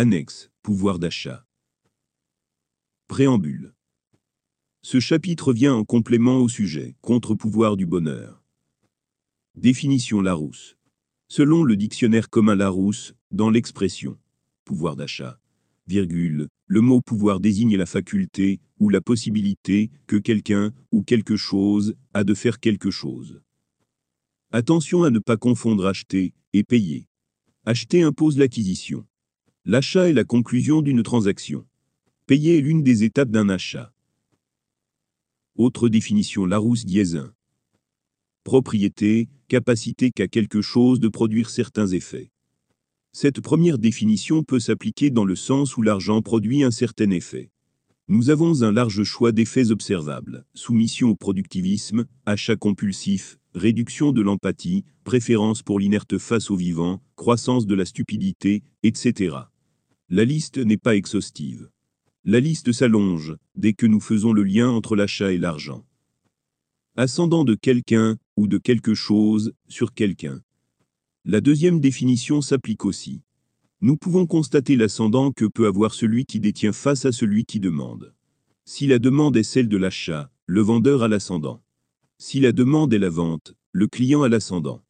Annexe, pouvoir d'achat. Préambule. Ce chapitre vient en complément au sujet, contre-pouvoir du bonheur. Définition Larousse. Selon le dictionnaire commun Larousse, dans l'expression pouvoir d'achat, virgule, le mot pouvoir désigne la faculté ou la possibilité que quelqu'un ou quelque chose a de faire quelque chose. Attention à ne pas confondre acheter et payer. Acheter impose l'acquisition. L'achat est la conclusion d'une transaction. Payer est l'une des étapes d'un achat. Autre définition Larousse Diesin. Propriété, capacité qu'a quelque chose de produire certains effets. Cette première définition peut s'appliquer dans le sens où l'argent produit un certain effet. Nous avons un large choix d'effets observables, soumission au productivisme, achat compulsif, réduction de l'empathie, préférence pour l'inerte face au vivant, croissance de la stupidité, etc. La liste n'est pas exhaustive. La liste s'allonge dès que nous faisons le lien entre l'achat et l'argent. Ascendant de quelqu'un ou de quelque chose sur quelqu'un. La deuxième définition s'applique aussi. Nous pouvons constater l'ascendant que peut avoir celui qui détient face à celui qui demande. Si la demande est celle de l'achat, le vendeur a l'ascendant. Si la demande est la vente, le client a l'ascendant.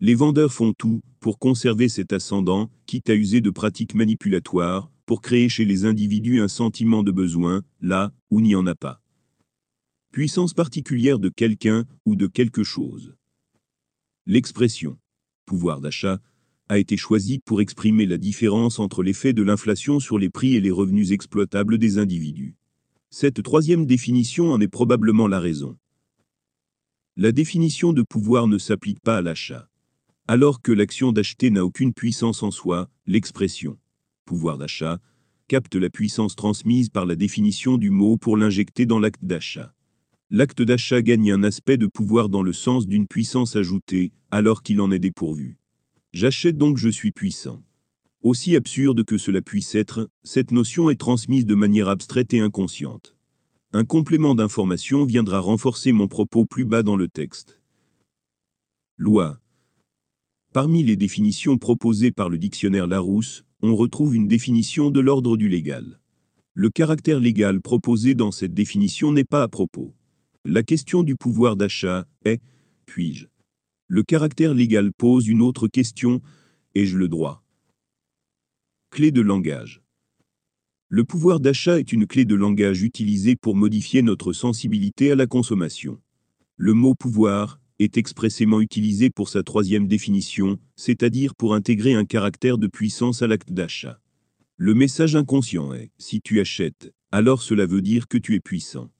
Les vendeurs font tout pour conserver cet ascendant, quitte à user de pratiques manipulatoires, pour créer chez les individus un sentiment de besoin, là où n'y en a pas. Puissance particulière de quelqu'un ou de quelque chose. L'expression pouvoir d'achat a été choisi pour exprimer la différence entre l'effet de l'inflation sur les prix et les revenus exploitables des individus. Cette troisième définition en est probablement la raison. La définition de pouvoir ne s'applique pas à l'achat. Alors que l'action d'acheter n'a aucune puissance en soi, l'expression pouvoir d'achat capte la puissance transmise par la définition du mot pour l'injecter dans l'acte d'achat. L'acte d'achat gagne un aspect de pouvoir dans le sens d'une puissance ajoutée, alors qu'il en est dépourvu. J'achète donc je suis puissant. Aussi absurde que cela puisse être, cette notion est transmise de manière abstraite et inconsciente. Un complément d'information viendra renforcer mon propos plus bas dans le texte. Loi. Parmi les définitions proposées par le dictionnaire Larousse, on retrouve une définition de l'ordre du légal. Le caractère légal proposé dans cette définition n'est pas à propos. La question du pouvoir d'achat est, puis-je? Le caractère légal pose une autre question, ai-je le droit? Clé de langage. Le pouvoir d'achat est une clé de langage utilisée pour modifier notre sensibilité à la consommation. Le mot pouvoir est expressément utilisé pour sa troisième définition, c'est-à-dire pour intégrer un caractère de puissance à l'acte d'achat. Le message inconscient est, si tu achètes, alors cela veut dire que tu es puissant.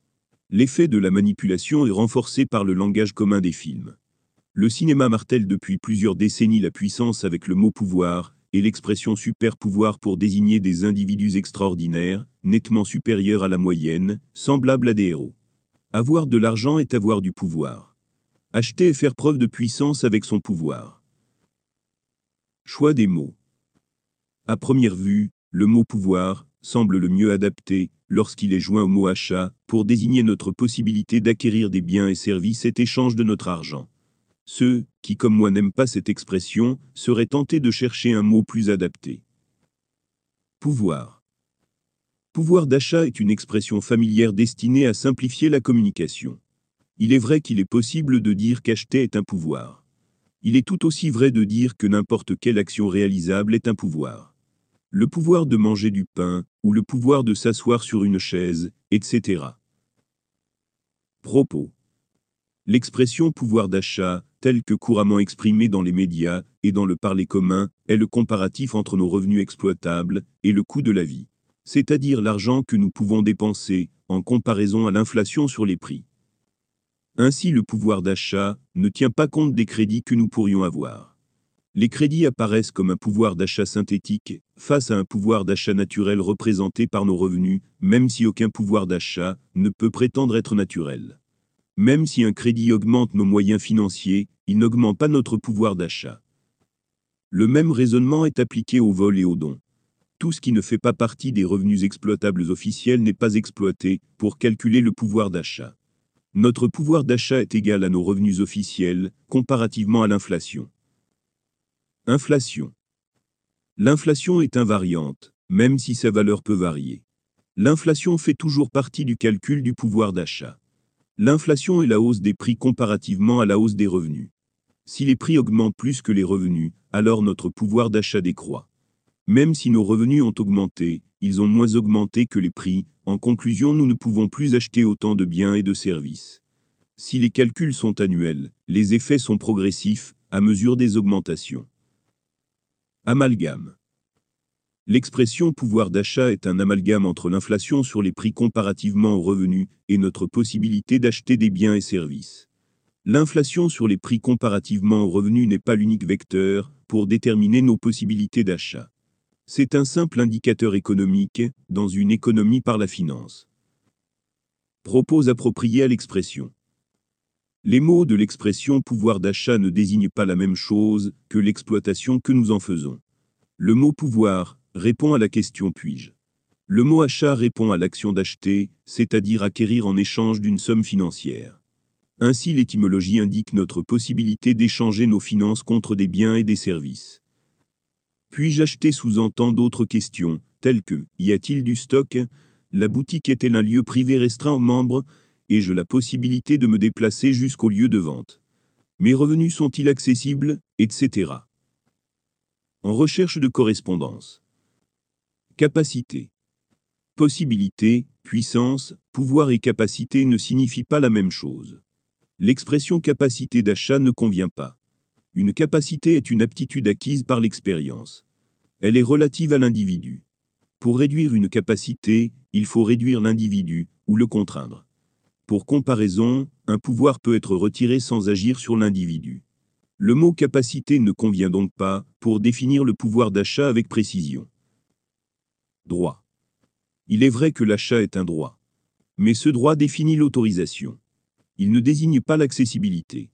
L'effet de la manipulation est renforcé par le langage commun des films. Le cinéma martèle depuis plusieurs décennies la puissance avec le mot pouvoir, et l'expression super pouvoir pour désigner des individus extraordinaires, nettement supérieurs à la moyenne, semblables à des héros. Avoir de l'argent est avoir du pouvoir. Acheter est faire preuve de puissance avec son pouvoir. Choix des mots. À première vue, le mot pouvoir semble le mieux adapté, lorsqu'il est joint au mot achat, pour désigner notre possibilité d'acquérir des biens et services et échange de notre argent. Ceux qui, comme moi, n'aiment pas cette expression, seraient tentés de chercher un mot plus adapté. Pouvoir. Pouvoir d'achat est une expression familière destinée à simplifier la communication. Il est vrai qu'il est possible de dire qu'acheter est un pouvoir. Il est tout aussi vrai de dire que n'importe quelle action réalisable est un pouvoir. Le pouvoir de manger du pain, ou le pouvoir de s'asseoir sur une chaise, etc. Propos. L'expression pouvoir d'achat, telle que couramment exprimée dans les médias et dans le parler commun, est le comparatif entre nos revenus exploitables et le coût de la vie, c'est-à-dire l'argent que nous pouvons dépenser en comparaison à l'inflation sur les prix. Ainsi le pouvoir d'achat ne tient pas compte des crédits que nous pourrions avoir. Les crédits apparaissent comme un pouvoir d'achat synthétique, face à un pouvoir d'achat naturel représenté par nos revenus, même si aucun pouvoir d'achat ne peut prétendre être naturel. Même si un crédit augmente nos moyens financiers, il n'augmente pas notre pouvoir d'achat. Le même raisonnement est appliqué au vol et aux dons. Tout ce qui ne fait pas partie des revenus exploitables officiels n'est pas exploité pour calculer le pouvoir d'achat. Notre pouvoir d'achat est égal à nos revenus officiels, comparativement à l'inflation. Inflation. L'inflation est invariante, même si sa valeur peut varier. L'inflation fait toujours partie du calcul du pouvoir d'achat. L'inflation est la hausse des prix comparativement à la hausse des revenus. Si les prix augmentent plus que les revenus, alors notre pouvoir d'achat décroît. Même si nos revenus ont augmenté, ils ont moins augmenté que les prix, en conclusion nous ne pouvons plus acheter autant de biens et de services. Si les calculs sont annuels, les effets sont progressifs, à mesure des augmentations. Amalgame. L'expression pouvoir d'achat est un amalgame entre l'inflation sur les prix comparativement aux revenus et notre possibilité d'acheter des biens et services. L'inflation sur les prix comparativement aux revenus n'est pas l'unique vecteur pour déterminer nos possibilités d'achat. C'est un simple indicateur économique dans une économie par la finance. Propos appropriés à l'expression. Les mots de l'expression pouvoir d'achat ne désignent pas la même chose que l'exploitation que nous en faisons. Le mot pouvoir répond à la question puis-je? Le mot achat répond à l'action d'acheter, c'est-à-dire acquérir en échange d'une somme financière. Ainsi l'étymologie indique notre possibilité d'échanger nos finances contre des biens et des services. Puis-je acheter sous-entend d'autres questions, telles que y a-t-il du stock? La boutique est-elle un lieu privé restreint aux membres? Ai-je la possibilité de me déplacer jusqu'au lieu de vente? Mes revenus sont-ils accessibles Etc. En recherche de correspondance. Capacité. Possibilité, puissance, pouvoir et capacité ne signifient pas la même chose. L'expression capacité d'achat ne convient pas. Une capacité est une aptitude acquise par l'expérience. Elle est relative à l'individu. Pour réduire une capacité, il faut réduire l'individu, ou le contraindre. Pour comparaison, un pouvoir peut être retiré sans agir sur l'individu. Le mot capacité ne convient donc pas pour définir le pouvoir d'achat avec précision. Droit. Il est vrai que l'achat est un droit. Mais ce droit définit l'autorisation. Il ne désigne pas l'accessibilité.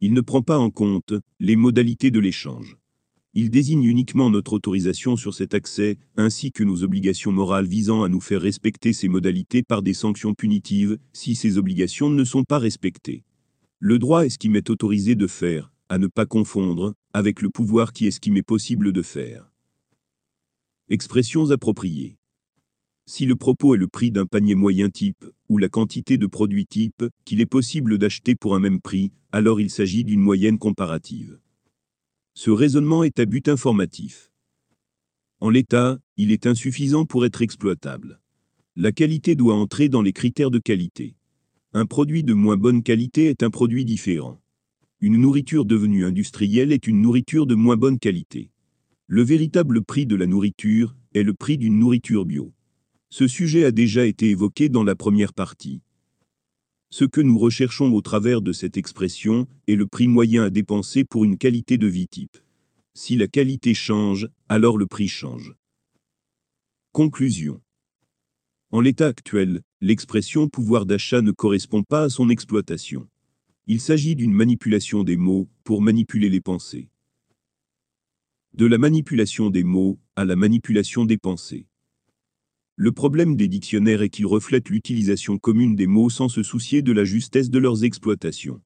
Il ne prend pas en compte les modalités de l'échange. Il désigne uniquement notre autorisation sur cet accès, ainsi que nos obligations morales visant à nous faire respecter ces modalités par des sanctions punitives, si ces obligations ne sont pas respectées. Le droit est ce qui m'est autorisé de faire, à ne pas confondre, avec le pouvoir qui est ce qui m'est possible de faire. Expressions appropriées. Si le propos est le prix d'un panier moyen type, ou la quantité de produits type, qu'il est possible d'acheter pour un même prix, alors il s'agit d'une moyenne comparative. Ce raisonnement est à but informatif. En l'état, il est insuffisant pour être exploitable. La qualité doit entrer dans les critères de qualité. Un produit de moins bonne qualité est un produit différent. Une nourriture devenue industrielle est une nourriture de moins bonne qualité. Le véritable prix de la nourriture est le prix d'une nourriture bio. Ce sujet a déjà été évoqué dans la première partie. Ce que nous recherchons au travers de cette expression est le prix moyen à dépenser pour une qualité de vie type. Si la qualité change, alors le prix change. Conclusion. En l'état actuel, l'expression pouvoir d'achat ne correspond pas à son exploitation. Il s'agit d'une manipulation des mots pour manipuler les pensées de la manipulation des mots à la manipulation des pensées. Le problème des dictionnaires est qu'ils reflètent l'utilisation commune des mots sans se soucier de la justesse de leurs exploitations.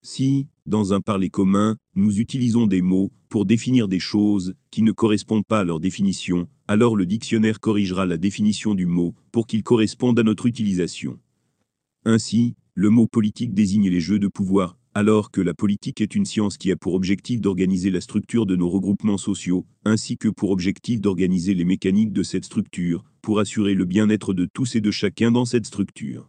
Si, dans un parler commun, nous utilisons des mots pour définir des choses qui ne correspondent pas à leur définition, alors le dictionnaire corrigera la définition du mot pour qu'il corresponde à notre utilisation. Ainsi, le mot politique désigne les jeux de pouvoir, alors que la politique est une science qui a pour objectif d'organiser la structure de nos regroupements sociaux, ainsi que pour objectif d'organiser les mécaniques de cette structure, pour assurer le bien-être de tous et de chacun dans cette structure.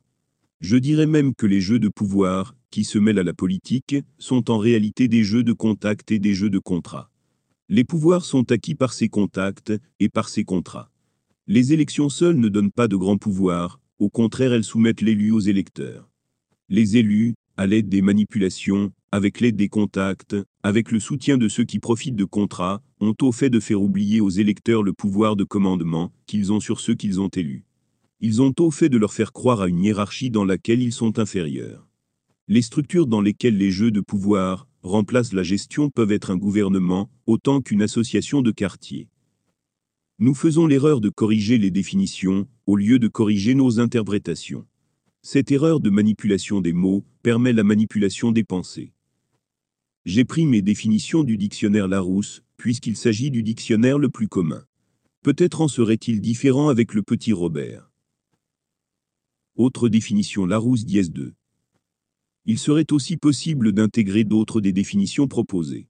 Je dirais même que les jeux de pouvoir, qui se mêlent à la politique, sont en réalité des jeux de contact et des jeux de contrat. Les pouvoirs sont acquis par ces contacts et par ces contrats. Les élections seules ne donnent pas de grands pouvoirs, au contraire elles soumettent l'élu aux électeurs. Les élus, à l'aide des manipulations, avec l'aide des contacts, avec le soutien de ceux qui profitent de contrats, ont au fait de faire oublier aux électeurs le pouvoir de commandement qu'ils ont sur ceux qu'ils ont élus. Ils ont au fait de leur faire croire à une hiérarchie dans laquelle ils sont inférieurs. Les structures dans lesquelles les jeux de pouvoir remplacent la gestion peuvent être un gouvernement, autant qu'une association de quartier. Nous faisons l'erreur de corriger les définitions, au lieu de corriger nos interprétations. Cette erreur de manipulation des mots permet la manipulation des pensées. J'ai pris mes définitions du dictionnaire Larousse, puisqu'il s'agit du dictionnaire le plus commun. Peut-être en serait-il différent avec le petit Robert. Autre définition Larousse dièse 2. Il serait aussi possible d'intégrer d'autres des définitions proposées.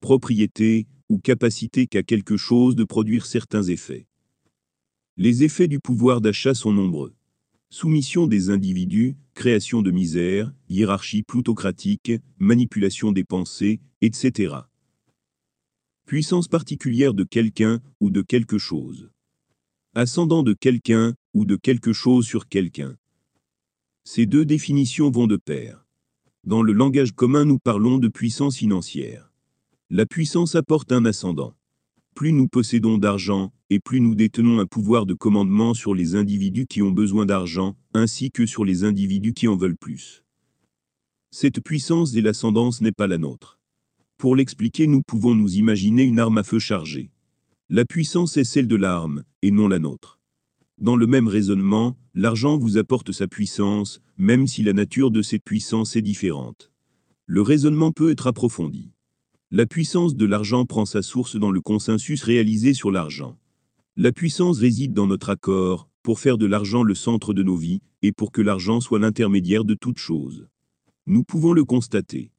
Propriété ou capacité qu'a quelque chose de produire certains effets. Les effets du pouvoir d'achat sont nombreux. Soumission des individus, création de misère, hiérarchie plutocratique, manipulation des pensées, etc. Puissance particulière de quelqu'un ou de quelque chose. Ascendant de quelqu'un ou de quelque chose sur quelqu'un. Ces deux définitions vont de pair. Dans le langage commun, nous parlons de puissance financière. La puissance apporte un ascendant. Plus nous possédons d'argent, et plus nous détenons un pouvoir de commandement sur les individus qui ont besoin d'argent, ainsi que sur les individus qui en veulent plus. Cette puissance et l'ascendance n'est pas la nôtre. Pour l'expliquer, nous pouvons nous imaginer une arme à feu chargée. La puissance est celle de l'arme, et non la nôtre. Dans le même raisonnement, l'argent vous apporte sa puissance, même si la nature de cette puissance est différente. Le raisonnement peut être approfondi. La puissance de l'argent prend sa source dans le consensus réalisé sur l'argent. La puissance réside dans notre accord, pour faire de l'argent le centre de nos vies, et pour que l'argent soit l'intermédiaire de toute chose. Nous pouvons le constater.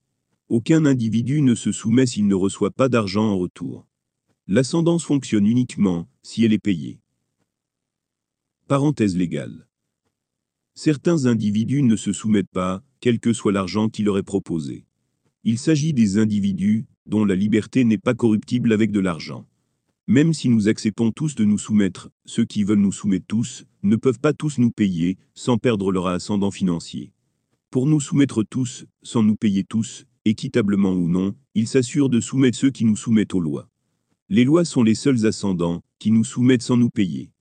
Aucun individu ne se soumet s'il ne reçoit pas d'argent en retour. L'ascendance fonctionne uniquement si elle est payée. Parenthèse légale. Certains individus ne se soumettent pas, quel que soit l'argent qui leur est proposé. Il s'agit des individus dont la liberté n'est pas corruptible avec de l'argent. Même si nous acceptons tous de nous soumettre, ceux qui veulent nous soumettre tous, ne peuvent pas tous nous payer, sans perdre leur ascendant financier. Pour nous soumettre tous, sans nous payer tous, équitablement ou non, ils s'assurent de soumettre ceux qui nous soumettent aux lois. Les lois sont les seuls ascendants, qui nous soumettent sans nous payer.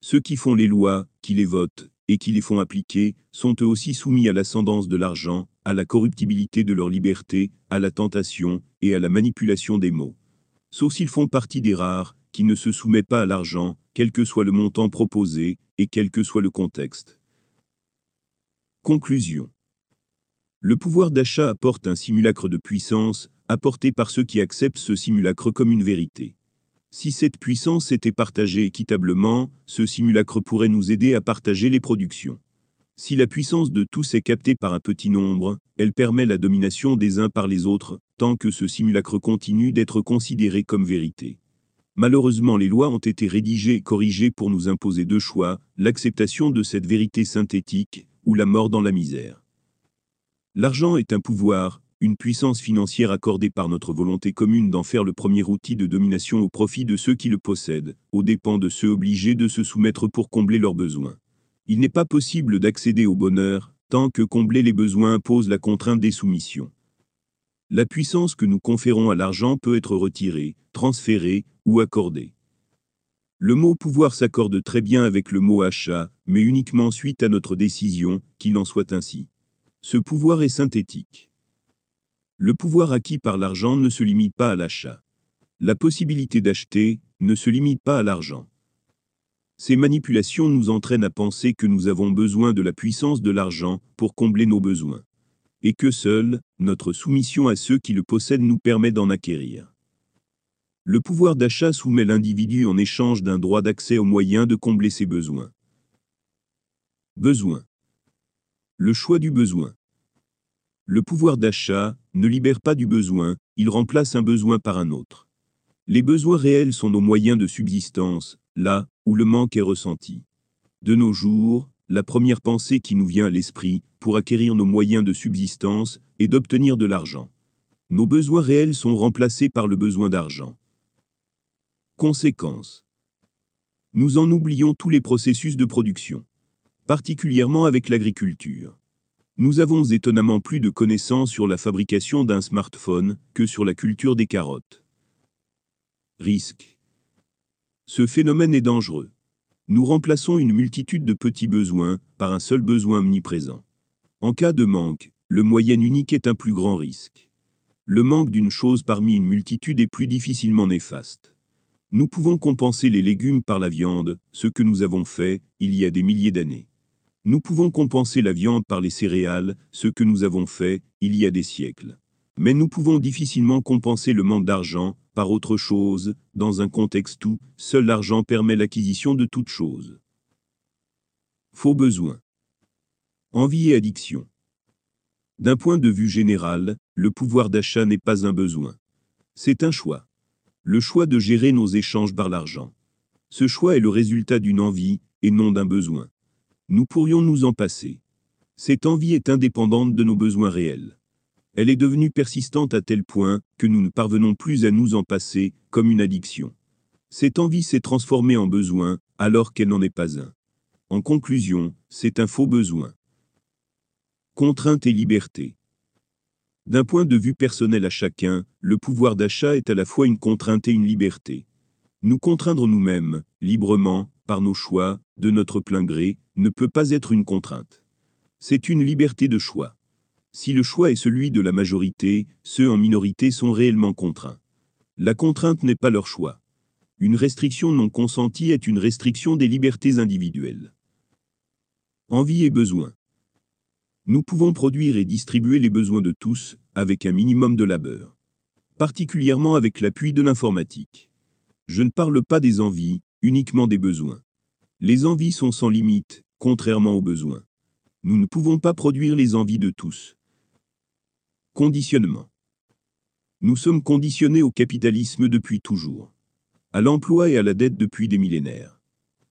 Ceux qui font les lois, qui les votent, et qui les font appliquer, sont eux aussi soumis à l'ascendance de l'argent, à la corruptibilité de leur liberté, à la tentation, et à la manipulation des mots. Sauf s'ils font partie des rares, qui ne se soumettent pas à l'argent, quel que soit le montant proposé, et quel que soit le contexte. Conclusion. Le pouvoir d'achat apporte un simulacre de puissance, apporté par ceux qui acceptent ce simulacre comme une vérité. Si cette puissance était partagée équitablement, ce simulacre pourrait nous aider à partager les productions. Si la puissance de tous est captée par un petit nombre, elle permet la domination des uns par les autres, tant que ce simulacre continue d'être considéré comme vérité. Malheureusement les lois ont été rédigées et corrigées pour nous imposer deux choix, l'acceptation de cette vérité synthétique, ou la mort dans la misère. L'argent est un pouvoir, une puissance financière accordée par notre volonté commune d'en faire le premier outil de domination au profit de ceux qui le possèdent, aux dépens de ceux obligés de se soumettre pour combler leurs besoins. Il n'est pas possible d'accéder au bonheur, tant que combler les besoins impose la contrainte des soumissions. La puissance que nous conférons à l'argent peut être retirée, transférée ou accordée. Le mot pouvoir s'accorde très bien avec le mot achat, mais uniquement suite à notre décision, qu'il en soit ainsi. Ce pouvoir est synthétique. Le pouvoir acquis par l'argent ne se limite pas à l'achat. La possibilité d'acheter ne se limite pas à l'argent. Ces manipulations nous entraînent à penser que nous avons besoin de la puissance de l'argent pour combler nos besoins. Et que seule, notre soumission à ceux qui le possèdent nous permet d'en acquérir. Le pouvoir d'achat soumet l'individu en échange d'un droit d'accès aux moyens de combler ses besoins. Besoin. Le choix du besoin. Le pouvoir d'achat ne libère pas du besoin, il remplace un besoin par un autre. Les besoins réels sont nos moyens de subsistance, là où le manque est ressenti. De nos jours, la première pensée qui nous vient à l'esprit, pour acquérir nos moyens de subsistance, est d'obtenir de l'argent. Nos besoins réels sont remplacés par le besoin d'argent. Conséquence. Nous en oublions tous les processus de production particulièrement avec l'agriculture. Nous avons étonnamment plus de connaissances sur la fabrication d'un smartphone que sur la culture des carottes. Risque. Ce phénomène est dangereux. Nous remplaçons une multitude de petits besoins par un seul besoin omniprésent. En cas de manque, le moyen unique est un plus grand risque. Le manque d'une chose parmi une multitude est plus difficilement néfaste. Nous pouvons compenser les légumes par la viande, ce que nous avons fait il y a des milliers d'années. Nous pouvons compenser la viande par les céréales, ce que nous avons fait il y a des siècles. Mais nous pouvons difficilement compenser le manque d'argent par autre chose, dans un contexte où seul l'argent permet l'acquisition de toute chose. Faux besoin. Envie et addiction. D'un point de vue général, le pouvoir d'achat n'est pas un besoin. C'est un choix. Le choix de gérer nos échanges par l'argent. Ce choix est le résultat d'une envie, et non d'un besoin. Nous pourrions nous en passer. Cette envie est indépendante de nos besoins réels. Elle est devenue persistante à tel point que nous ne parvenons plus à nous en passer, comme une addiction. Cette envie s'est transformée en besoin, alors qu'elle n'en est pas un. En conclusion, c'est un faux besoin. Contrainte et liberté. D'un point de vue personnel à chacun, le pouvoir d'achat est à la fois une contrainte et une liberté. Nous contraindre nous-mêmes, librement, par nos choix, de notre plein gré, ne peut pas être une contrainte. C'est une liberté de choix. Si le choix est celui de la majorité, ceux en minorité sont réellement contraints. La contrainte n'est pas leur choix. Une restriction non consentie est une restriction des libertés individuelles. Envie et besoin. Nous pouvons produire et distribuer les besoins de tous, avec un minimum de labeur. Particulièrement avec l'appui de l'informatique. Je ne parle pas des envies, uniquement des besoins. Les envies sont sans limite, contrairement aux besoins. Nous ne pouvons pas produire les envies de tous. Conditionnement. Nous sommes conditionnés au capitalisme depuis toujours. À l'emploi et à la dette depuis des millénaires.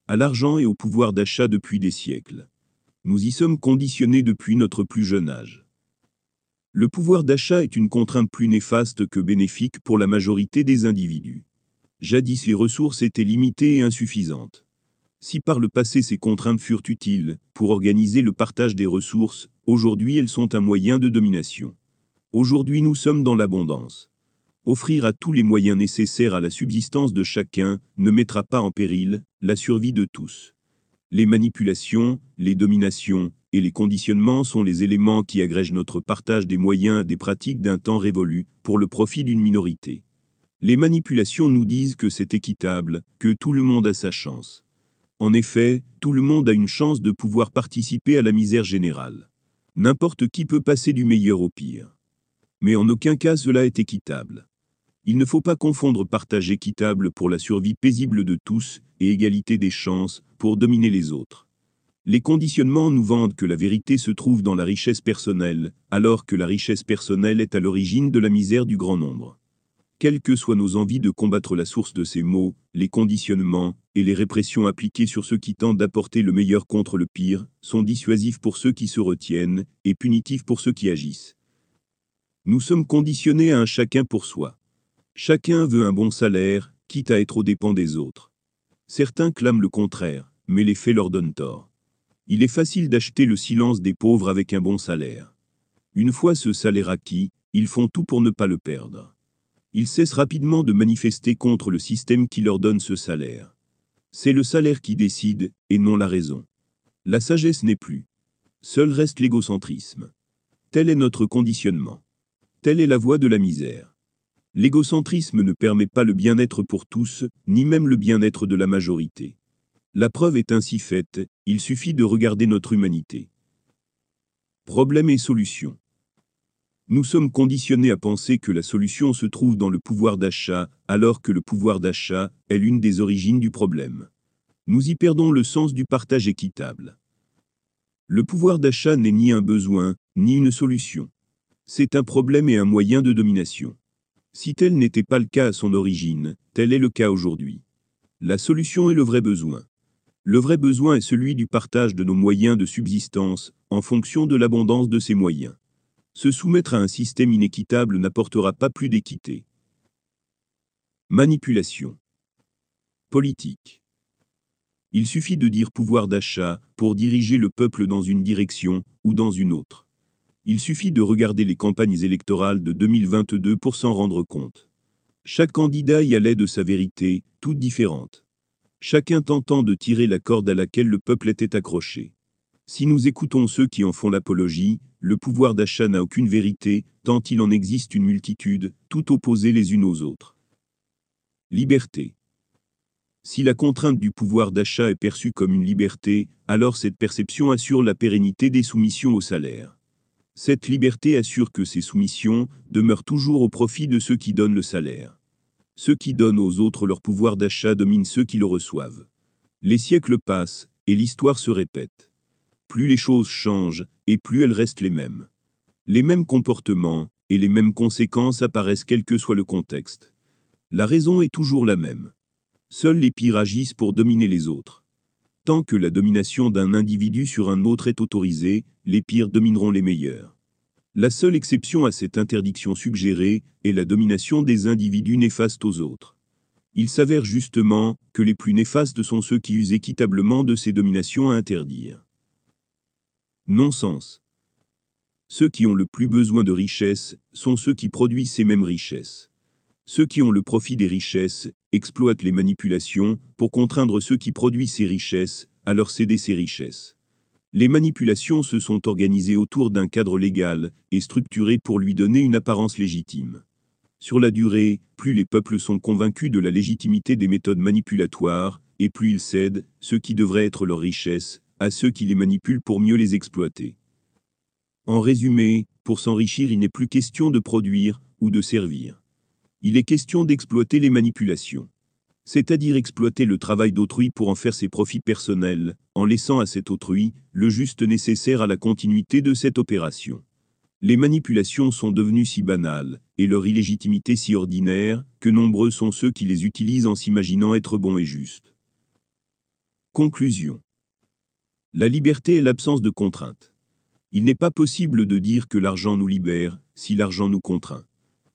À l'argent et au pouvoir d'achat depuis des siècles. Nous y sommes conditionnés depuis notre plus jeune âge. Le pouvoir d'achat est une contrainte plus néfaste que bénéfique pour la majorité des individus. Jadis les ressources étaient limitées et insuffisantes. Si par le passé ces contraintes furent utiles pour organiser le partage des ressources, aujourd'hui elles sont un moyen de domination. Aujourd'hui nous sommes dans l'abondance. Offrir à tous les moyens nécessaires à la subsistance de chacun ne mettra pas en péril la survie de tous. Les manipulations, les dominations et les conditionnements sont les éléments qui agrègent notre partage des moyens des pratiques d'un temps révolu pour le profit d'une minorité. Les manipulations nous disent que c'est équitable, que tout le monde a sa chance. En effet, tout le monde a une chance de pouvoir participer à la misère générale. N'importe qui peut passer du meilleur au pire. Mais en aucun cas cela est équitable. Il ne faut pas confondre partage équitable pour la survie paisible de tous et égalité des chances pour dominer les autres. Les conditionnements nous vendent que la vérité se trouve dans la richesse personnelle, alors que la richesse personnelle est à l'origine de la misère du grand nombre. Quelles que soient nos envies de combattre la source de ces maux, les conditionnements et les répressions appliquées sur ceux qui tentent d'apporter le meilleur contre le pire sont dissuasifs pour ceux qui se retiennent et punitifs pour ceux qui agissent. Nous sommes conditionnés à un chacun pour soi. Chacun veut un bon salaire, quitte à être aux dépens des autres. Certains clament le contraire, mais les faits leur donnent tort. Il est facile d'acheter le silence des pauvres avec un bon salaire. Une fois ce salaire acquis, ils font tout pour ne pas le perdre. Ils cessent rapidement de manifester contre le système qui leur donne ce salaire. C'est le salaire qui décide, et non la raison. La sagesse n'est plus. Seul reste l'égocentrisme. Tel est notre conditionnement. Telle est la voie de la misère. L'égocentrisme ne permet pas le bien-être pour tous, ni même le bien-être de la majorité. La preuve est ainsi faite, il suffit de regarder notre humanité. Problème et solution. Nous sommes conditionnés à penser que la solution se trouve dans le pouvoir d'achat, alors que le pouvoir d'achat est l'une des origines du problème. Nous y perdons le sens du partage équitable. Le pouvoir d'achat n'est ni un besoin, ni une solution. C'est un problème et un moyen de domination. Si tel n'était pas le cas à son origine, tel est le cas aujourd'hui. La solution est le vrai besoin. Le vrai besoin est celui du partage de nos moyens de subsistance, en fonction de l'abondance de ces moyens. Se soumettre à un système inéquitable n'apportera pas plus d'équité. Manipulation. Politique. Il suffit de dire pouvoir d'achat pour diriger le peuple dans une direction ou dans une autre. Il suffit de regarder les campagnes électorales de 2022 pour s'en rendre compte. Chaque candidat y allait de sa vérité, toute différente. Chacun tentant de tirer la corde à laquelle le peuple était accroché. Si nous écoutons ceux qui en font l'apologie, le pouvoir d'achat n'a aucune vérité, tant il en existe une multitude, tout opposées les unes aux autres. Liberté. Si la contrainte du pouvoir d'achat est perçue comme une liberté, alors cette perception assure la pérennité des soumissions au salaire. Cette liberté assure que ces soumissions demeurent toujours au profit de ceux qui donnent le salaire. Ceux qui donnent aux autres leur pouvoir d'achat dominent ceux qui le reçoivent. Les siècles passent, et l'histoire se répète. Plus les choses changent, et plus elles restent les mêmes. Les mêmes comportements, et les mêmes conséquences apparaissent quel que soit le contexte. La raison est toujours la même. Seuls les pires agissent pour dominer les autres. Tant que la domination d'un individu sur un autre est autorisée, les pires domineront les meilleurs. La seule exception à cette interdiction suggérée est la domination des individus néfastes aux autres. Il s'avère justement que les plus néfastes sont ceux qui usent équitablement de ces dominations à interdire. Non-sens. Ceux qui ont le plus besoin de richesses sont ceux qui produisent ces mêmes richesses. Ceux qui ont le profit des richesses exploitent les manipulations pour contraindre ceux qui produisent ces richesses à leur céder ces richesses. Les manipulations se sont organisées autour d'un cadre légal et structuré pour lui donner une apparence légitime. Sur la durée, plus les peuples sont convaincus de la légitimité des méthodes manipulatoires, et plus ils cèdent, ce qui devrait être leur richesse, à ceux qui les manipulent pour mieux les exploiter. En résumé, pour s'enrichir il n'est plus question de produire ou de servir. Il est question d'exploiter les manipulations. C'est-à-dire exploiter le travail d'autrui pour en faire ses profits personnels, en laissant à cet autrui le juste nécessaire à la continuité de cette opération. Les manipulations sont devenues si banales, et leur illégitimité si ordinaire, que nombreux sont ceux qui les utilisent en s'imaginant être bons et justes. Conclusion. La liberté est l'absence de contrainte. Il n'est pas possible de dire que l'argent nous libère, si l'argent nous contraint.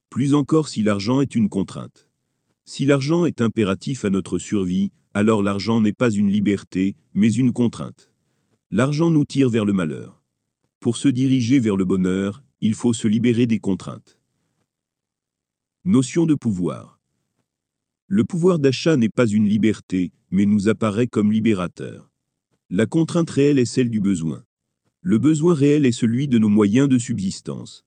Plus encore si l'argent est une contrainte. Si l'argent est impératif à notre survie, alors l'argent n'est pas une liberté, mais une contrainte. L'argent nous tire vers le malheur. Pour se diriger vers le bonheur, il faut se libérer des contraintes. Notion de pouvoir. Le pouvoir d'achat n'est pas une liberté, mais nous apparaît comme libérateur. La contrainte réelle est celle du besoin. Le besoin réel est celui de nos moyens de subsistance.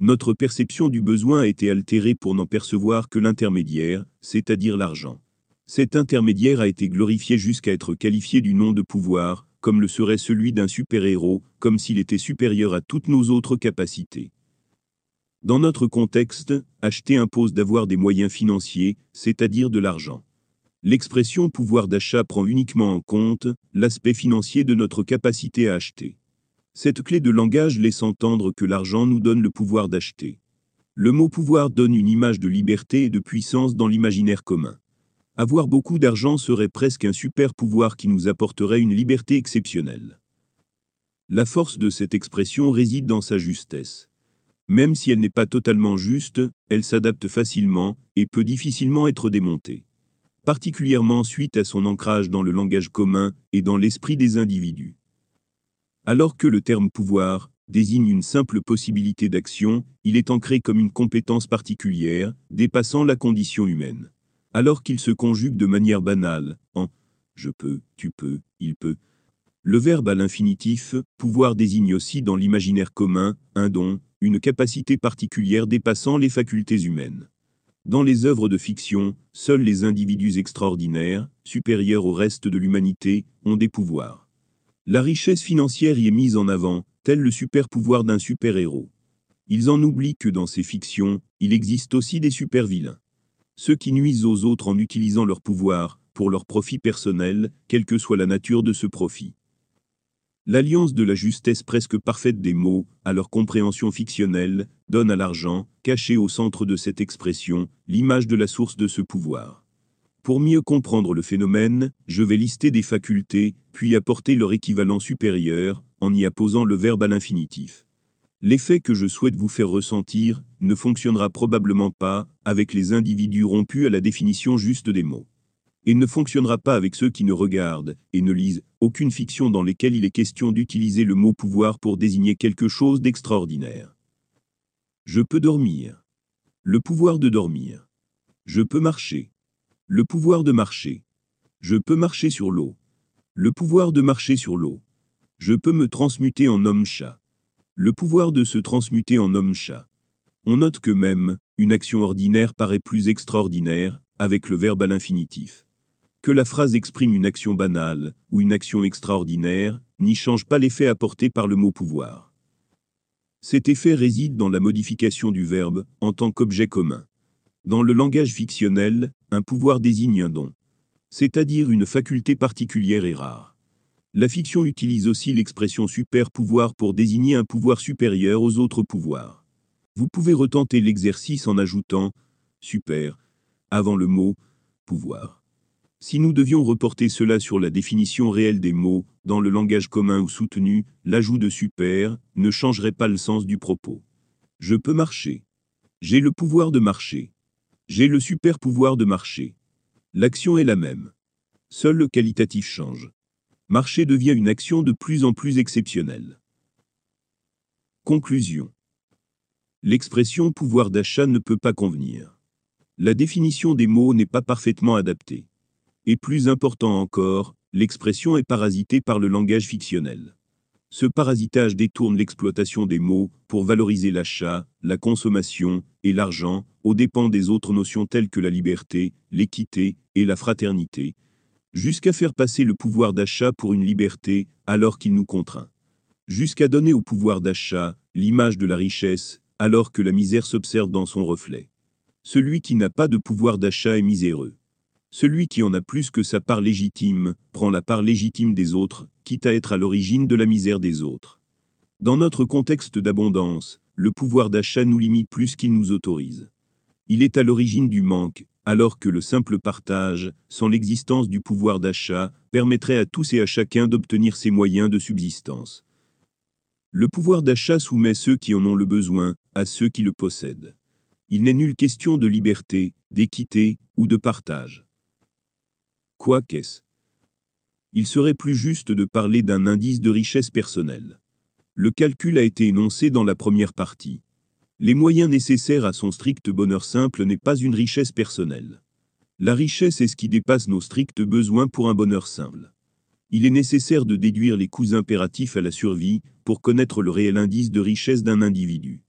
Notre perception du besoin a été altérée pour n'en percevoir que l'intermédiaire, c'est-à-dire l'argent. Cet intermédiaire a été glorifié jusqu'à être qualifié du nom de pouvoir, comme le serait celui d'un super-héros, comme s'il était supérieur à toutes nos autres capacités. Dans notre contexte, acheter impose d'avoir des moyens financiers, c'est-à-dire de l'argent. L'expression pouvoir d'achat prend uniquement en compte l'aspect financier de notre capacité à acheter. Cette clé de langage laisse entendre que l'argent nous donne le pouvoir d'acheter. Le mot pouvoir donne une image de liberté et de puissance dans l'imaginaire commun. Avoir beaucoup d'argent serait presque un super pouvoir qui nous apporterait une liberté exceptionnelle. La force de cette expression réside dans sa justesse. Même si elle n'est pas totalement juste, elle s'adapte facilement et peut difficilement être démontée. Particulièrement suite à son ancrage dans le langage commun et dans l'esprit des individus. Alors que le terme pouvoir désigne une simple possibilité d'action, il est ancré comme une compétence particulière, dépassant la condition humaine. Alors qu'il se conjugue de manière banale, en je peux, tu peux, il peut. Le verbe à l'infinitif, pouvoir désigne aussi dans l'imaginaire commun, un don, une capacité particulière dépassant les facultés humaines. Dans les œuvres de fiction, seuls les individus extraordinaires, supérieurs au reste de l'humanité, ont des pouvoirs. La richesse financière y est mise en avant, tel le super-pouvoir d'un super-héros. Ils en oublient que dans ces fictions, il existe aussi des super-vilains. Ceux qui nuisent aux autres en utilisant leur pouvoir, pour leur profit personnel, quelle que soit la nature de ce profit. L'alliance de la justesse presque parfaite des mots, à leur compréhension fictionnelle, donne à l'argent, caché au centre de cette expression, l'image de la source de ce pouvoir. Pour mieux comprendre le phénomène, je vais lister des facultés, puis apporter leur équivalent supérieur, en y apposant le verbe à l'infinitif. L'effet que je souhaite vous faire ressentir ne fonctionnera probablement pas avec les individus rompus à la définition juste des mots. Et ne fonctionnera pas avec ceux qui ne regardent et ne lisent aucune fiction dans lesquelles il est question d'utiliser le mot pouvoir pour désigner quelque chose d'extraordinaire. Je peux dormir. Le pouvoir de dormir. Je peux marcher. Le pouvoir de marcher. Je peux marcher sur l'eau. Le pouvoir de marcher sur l'eau. Je peux me transmuter en homme-chat. Le pouvoir de se transmuter en homme-chat. On note que même, une action ordinaire paraît plus extraordinaire, avec le verbe à l'infinitif. Que la phrase exprime une action banale, ou une action extraordinaire, n'y change pas l'effet apporté par le mot pouvoir. Cet effet réside dans la modification du verbe, en tant qu'objet commun. Dans le langage fictionnel, un pouvoir désigne un don, c'est-à-dire une faculté particulière et rare. La fiction utilise aussi l'expression super-pouvoir pour désigner un pouvoir supérieur aux autres pouvoirs. Vous pouvez retenter l'exercice en ajoutant super avant le mot pouvoir. Si nous devions reporter cela sur la définition réelle des mots, dans le langage commun ou soutenu, l'ajout de super ne changerait pas le sens du propos. Je peux marcher. J'ai le pouvoir de marcher. J'ai le super pouvoir de marcher. L'action est la même. Seul le qualitatif change. Marcher devient une action de plus en plus exceptionnelle. Conclusion. L'expression pouvoir d'achat ne peut pas convenir. La définition des mots n'est pas parfaitement adaptée. Et plus important encore, l'expression est parasitée par le langage fictionnel. Ce parasitage détourne l'exploitation des mots pour valoriser l'achat, la consommation et l'argent aux dépens des autres notions telles que la liberté, l'équité et la fraternité, jusqu'à faire passer le pouvoir d'achat pour une liberté alors qu'il nous contraint, jusqu'à donner au pouvoir d'achat l'image de la richesse alors que la misère s'observe dans son reflet. Celui qui n'a pas de pouvoir d'achat est miséreux. Celui qui en a plus que sa part légitime prend la part légitime des autres, quitte à être à l'origine de la misère des autres. Dans notre contexte d'abondance, le pouvoir d'achat nous limite plus qu'il nous autorise. Il est à l'origine du manque, alors que le simple partage, sans l'existence du pouvoir d'achat, permettrait à tous et à chacun d'obtenir ses moyens de subsistance. Le pouvoir d'achat soumet ceux qui en ont le besoin à ceux qui le possèdent. Il n'est nulle question de liberté, d'équité ou de partage. Quoi qu'est-ce Il serait plus juste de parler d'un indice de richesse personnelle. Le calcul a été énoncé dans la première partie. Les moyens nécessaires à son strict bonheur simple n'est pas une richesse personnelle. La richesse est ce qui dépasse nos stricts besoins pour un bonheur simple. Il est nécessaire de déduire les coûts impératifs à la survie pour connaître le réel indice de richesse d'un individu.